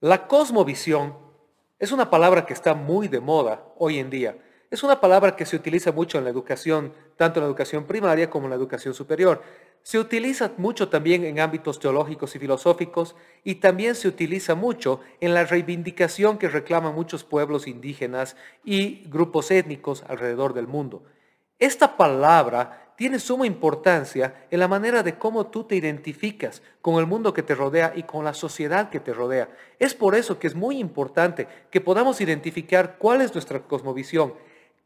La cosmovisión es una palabra que está muy de moda hoy en día. Es una palabra que se utiliza mucho en la educación, tanto en la educación primaria como en la educación superior. Se utiliza mucho también en ámbitos teológicos y filosóficos y también se utiliza mucho en la reivindicación que reclaman muchos pueblos indígenas y grupos étnicos alrededor del mundo. Esta palabra tiene suma importancia en la manera de cómo tú te identificas con el mundo que te rodea y con la sociedad que te rodea. Es por eso que es muy importante que podamos identificar cuál es nuestra cosmovisión,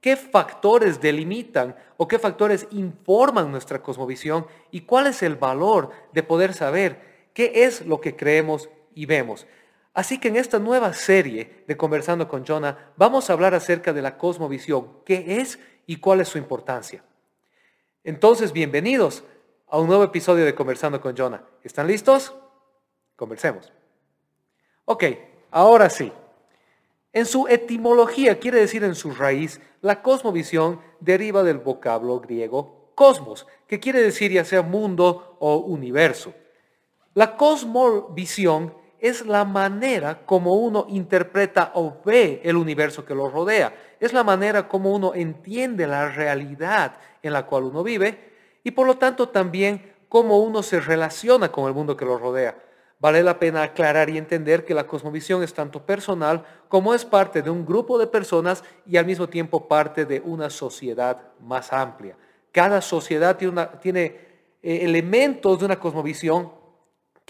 qué factores delimitan o qué factores informan nuestra cosmovisión y cuál es el valor de poder saber qué es lo que creemos y vemos. Así que en esta nueva serie de Conversando con Jonah vamos a hablar acerca de la cosmovisión, qué es y cuál es su importancia. Entonces, bienvenidos a un nuevo episodio de Conversando con Jonah. ¿Están listos? Conversemos. Ok, ahora sí. En su etimología, quiere decir en su raíz, la cosmovisión deriva del vocablo griego cosmos, que quiere decir ya sea mundo o universo. La cosmovisión es la manera como uno interpreta o ve el universo que lo rodea. Es la manera como uno entiende la realidad en la cual uno vive y por lo tanto también cómo uno se relaciona con el mundo que lo rodea. Vale la pena aclarar y entender que la cosmovisión es tanto personal como es parte de un grupo de personas y al mismo tiempo parte de una sociedad más amplia. Cada sociedad tiene, eh, elementos de una cosmovisión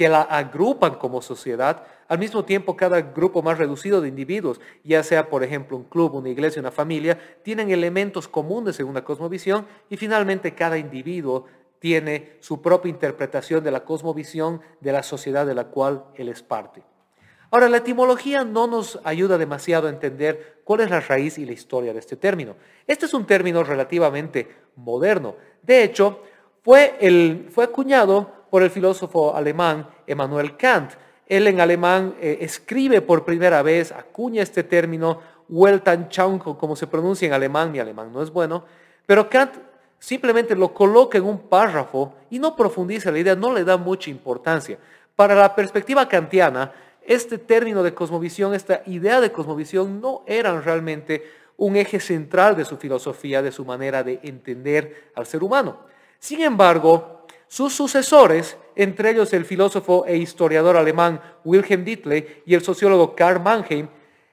que la agrupan como sociedad, al mismo tiempo cada grupo más reducido de individuos, ya sea por ejemplo un club, una iglesia, una familia, tienen elementos comunes en una cosmovisión y finalmente cada individuo tiene su propia interpretación de la cosmovisión de la sociedad de la cual él es parte. Ahora, la etimología no nos ayuda demasiado a entender cuál es la raíz y la historia de este término. Este es un término relativamente moderno. De hecho, fue, fue acuñado por el filósofo alemán Emmanuel Kant. Él en alemán eh, escribe por primera vez, acuña este término, Weltanschauung, como se pronuncia en alemán, mi alemán no es bueno, pero Kant simplemente lo coloca en un párrafo y no profundiza la idea, no le da mucha importancia. Para la perspectiva kantiana, este término de cosmovisión, esta idea de cosmovisión no eran realmente un eje central de su filosofía, de su manera de entender al ser humano. Sin embargo, sus sucesores, entre ellos el filósofo e historiador alemán Wilhelm Dittley y el sociólogo Karl Mannheim,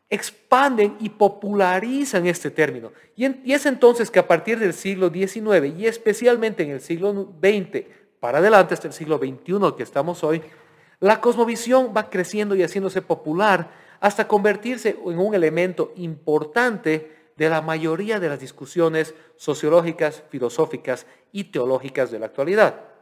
expanden y popularizan este término. Y, es entonces que a partir del siglo XIX y especialmente en el siglo XX, para adelante hasta el siglo XXI que estamos hoy, la cosmovisión va creciendo y haciéndose popular hasta convertirse en un elemento importante de la mayoría de las discusiones sociológicas, filosóficas y teológicas de la actualidad.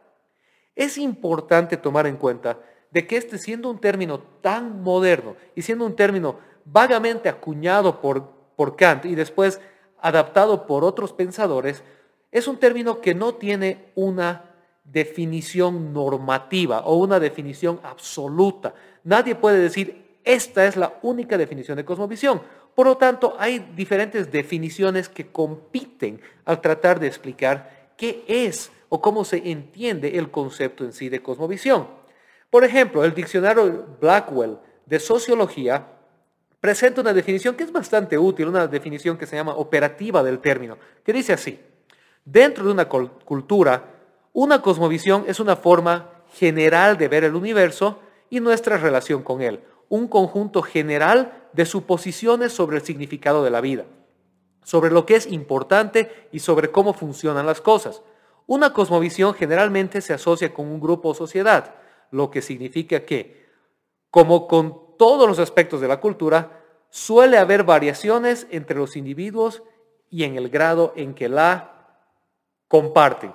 Es importante tomar en cuenta de que este siendo un término tan moderno y siendo un término vagamente acuñado por, por Kant y después adaptado por otros pensadores, es un término que no tiene una definición normativa o una definición absoluta. Nadie puede decir, esta es la única definición de cosmovisión. Por lo tanto, hay diferentes definiciones que compiten al tratar de explicar qué es o cómo se entiende el concepto en sí de cosmovisión. Por ejemplo, el diccionario Blackwell de sociología presenta una definición que es bastante útil, una definición que se llama operativa del término, que dice así, dentro de una cultura, una cosmovisión es una forma general de ver el universo y nuestra relación con él, un conjunto general de suposiciones sobre el significado de la vida, sobre lo que es importante y sobre cómo funcionan las cosas. Una cosmovisión generalmente se asocia con un grupo o sociedad, lo que significa que, como con todos los aspectos de la cultura, suele haber variaciones entre los individuos y en el grado en que la comparten.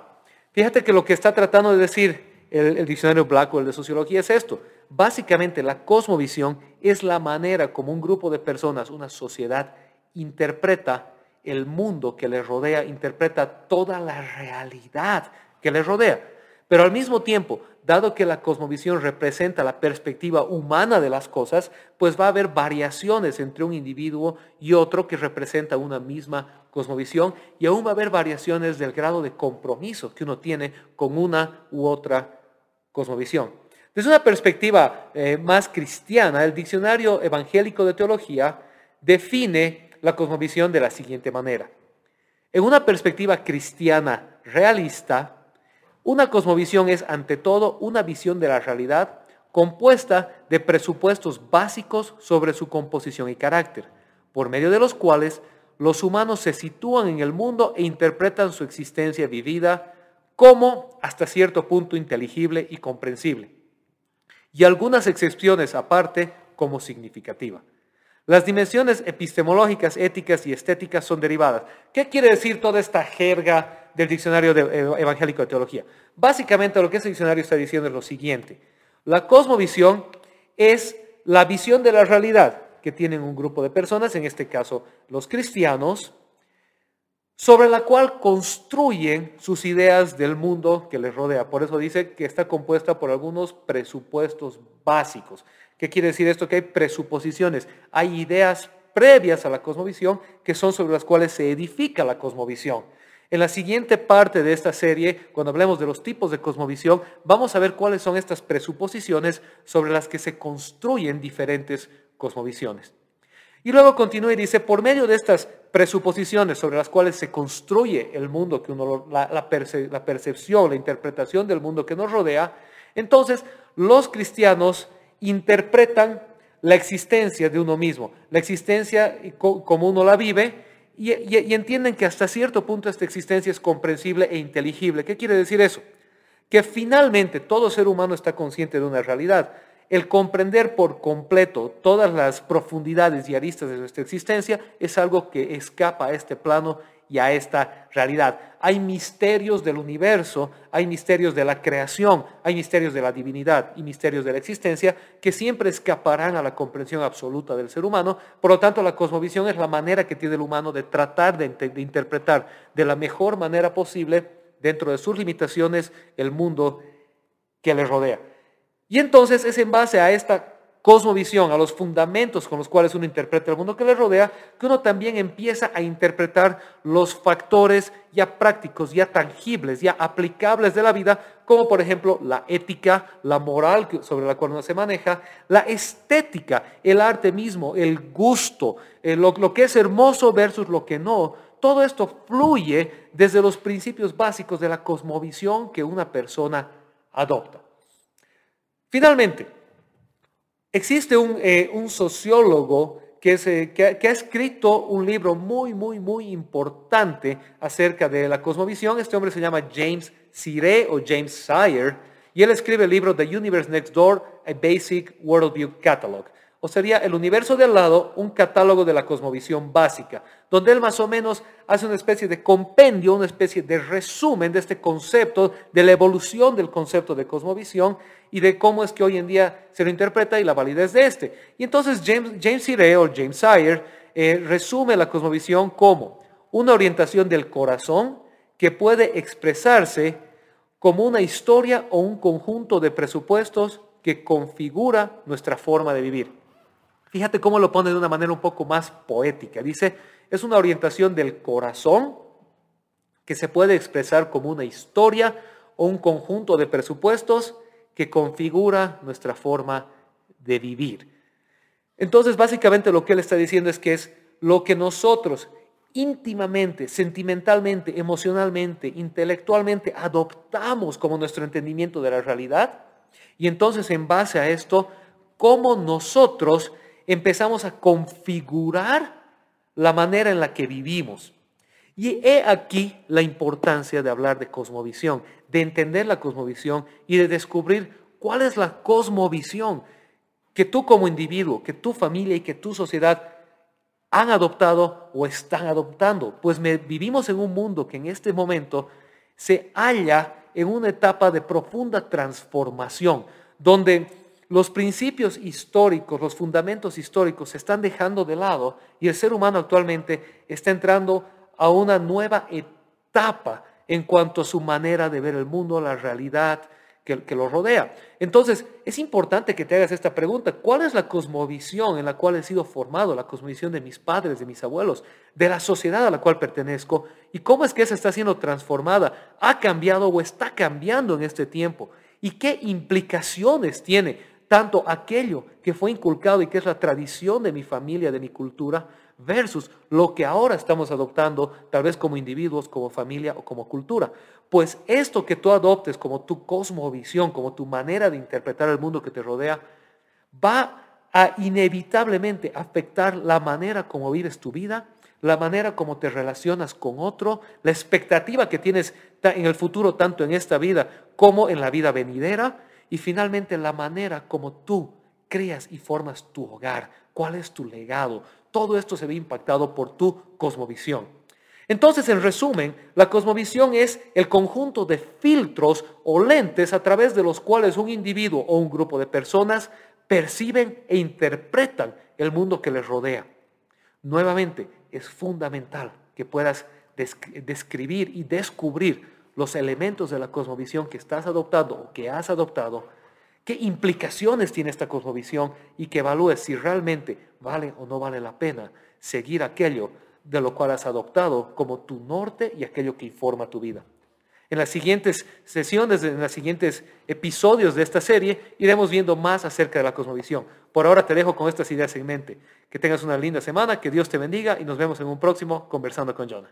Fíjate que lo que está tratando de decir el, el diccionario Blackwell de sociología es esto. Básicamente la cosmovisión es la manera como un grupo de personas, una sociedad, interpreta el mundo que le rodea, interpreta toda la realidad que le rodea. Pero al mismo tiempo, dado que la cosmovisión representa la perspectiva humana de las cosas, pues va a haber variaciones entre un individuo y otro que representa una misma cosmovisión y aún va a haber variaciones del grado de compromiso que uno tiene con una u otra cosmovisión. Desde una perspectiva eh, más cristiana, el Diccionario Evangélico de Teología define la cosmovisión de la siguiente manera. En una perspectiva cristiana realista, una cosmovisión es ante todo una visión de la realidad compuesta de presupuestos básicos sobre su composición y carácter, por medio de los cuales los humanos se sitúan en el mundo e interpretan su existencia vivida como hasta cierto punto inteligible y comprensible, y algunas excepciones aparte como significativa. Las dimensiones epistemológicas, éticas y estéticas son derivadas. ¿Qué quiere decir toda esta jerga del diccionario eh, evangélico de teología? Básicamente lo que ese diccionario está diciendo es lo siguiente. La cosmovisión es la visión de la realidad que tienen un grupo de personas, en este caso los cristianos, sobre la cual construyen sus ideas del mundo que les rodea. Por eso dice que está compuesta por algunos presupuestos básicos. ¿Qué quiere decir esto? Que hay presuposiciones, hay ideas previas a la cosmovisión que son sobre las cuales se edifica la cosmovisión. En la siguiente parte de esta serie, cuando hablemos de los tipos de cosmovisión, vamos a ver cuáles son estas presuposiciones sobre las que se construyen diferentes cosmovisiones. Y luego continúa y dice, por medio de estas presuposiciones sobre las cuales se construye el mundo, que uno, la, la percepción, la interpretación del mundo que nos rodea, entonces los cristianos interpretan la existencia de uno mismo, la existencia como uno la vive, y, entienden que hasta cierto punto esta existencia es comprensible e inteligible. ¿Qué quiere decir eso? Que finalmente todo ser humano está consciente de una realidad. El comprender por completo todas las profundidades y aristas de nuestra existencia es algo que escapa a este plano y a esta realidad. Hay misterios del universo, hay misterios de la creación, hay misterios de la divinidad y misterios de la existencia que siempre escaparán a la comprensión absoluta del ser humano. Por lo tanto, la cosmovisión es la manera que tiene el humano de tratar de, de interpretar de la mejor manera posible, dentro de sus limitaciones, el mundo que le rodea. Y entonces es en base a esta cosmovisión, a los fundamentos con los cuales uno interpreta el mundo que le rodea, que uno también empieza a interpretar los factores ya prácticos, ya tangibles, ya aplicables de la vida, como por ejemplo la ética, la moral sobre la cual uno se maneja, la estética, el arte mismo, el gusto, eh, lo, lo que es hermoso versus lo que no. Todo esto fluye desde los principios básicos de la cosmovisión que una persona adopta. Finalmente, Existe un, eh, sociólogo que, que, ha escrito un libro muy, muy, muy importante acerca de la cosmovisión. Este hombre se llama James Sire o James Sire y él escribe el libro The Universe Next Door, a Basic Worldview Catalog o sería el universo de al lado, un catálogo de la cosmovisión básica, donde él más o menos hace una especie de compendio, una especie de resumen de este concepto, de la evolución del concepto de cosmovisión y de cómo es que hoy en día se lo interpreta y la validez de este. Y entonces James, James o James Sire eh, resume la cosmovisión como una orientación del corazón que puede expresarse como una historia o un conjunto de presupuestos que configura nuestra forma de vivir. Fíjate cómo lo pone de una manera un poco más poética. Dice, es una orientación del corazón que se puede expresar como una historia o un conjunto de presupuestos que configura nuestra forma de vivir. Entonces, básicamente lo que él está diciendo es que es lo que nosotros íntimamente, sentimentalmente, emocionalmente, intelectualmente adoptamos como nuestro entendimiento de la realidad. Y entonces, en base a esto, cómo nosotros empezamos a configurar la manera en la que vivimos. Y he aquí la importancia de hablar de cosmovisión, de entender la cosmovisión y de descubrir cuál es la cosmovisión que tú como individuo, que tu familia y que tu sociedad han adoptado o están adoptando. Pues vivimos en un mundo que en este momento se halla en una etapa de profunda transformación, donde los principios históricos, los fundamentos históricos se están dejando de lado y el ser humano actualmente está entrando a una nueva etapa en cuanto a su manera de ver el mundo, la realidad que, lo rodea. Entonces, es importante que te hagas esta pregunta. ¿Cuál es la cosmovisión en la cual he sido formado? La cosmovisión de mis padres, de mis abuelos, de la sociedad a la cual pertenezco. ¿Y cómo es que esa está siendo transformada? ¿Ha cambiado o está cambiando en este tiempo? y qué implicaciones tiene tanto aquello que fue inculcado y que es la tradición de mi familia, de mi cultura, versus lo que ahora estamos adoptando, tal vez como individuos, como familia o como cultura. Pues esto que tú adoptes como tu cosmovisión, como tu manera de interpretar el mundo que te rodea, va a inevitablemente afectar la manera como vives tu vida, la manera como te relacionas con otro, la expectativa que tienes en el futuro, tanto en esta vida como en la vida venidera, y finalmente la manera como tú creas y formas tu hogar, cuál es tu legado. Todo esto se ve impactado por tu cosmovisión. Entonces, en resumen, la cosmovisión es el conjunto de filtros o lentes a través de los cuales un individuo o un grupo de personas perciben e interpretan el mundo que les rodea. Nuevamente, es fundamental que puedas describir y descubrir los elementos de la cosmovisión que estás adoptando o que has adoptado, qué implicaciones tiene esta cosmovisión y que evalúes si realmente vale o no vale la pena seguir aquello de lo cual has adoptado como tu norte y aquello que informa tu vida. En las siguientes sesiones, en los siguientes episodios de esta serie, iremos viendo más acerca de la cosmovisión. Por ahora te dejo con estas ideas en mente. Que tengas una linda semana, que Dios te bendiga y nos vemos en un próximo Conversando con Jonah.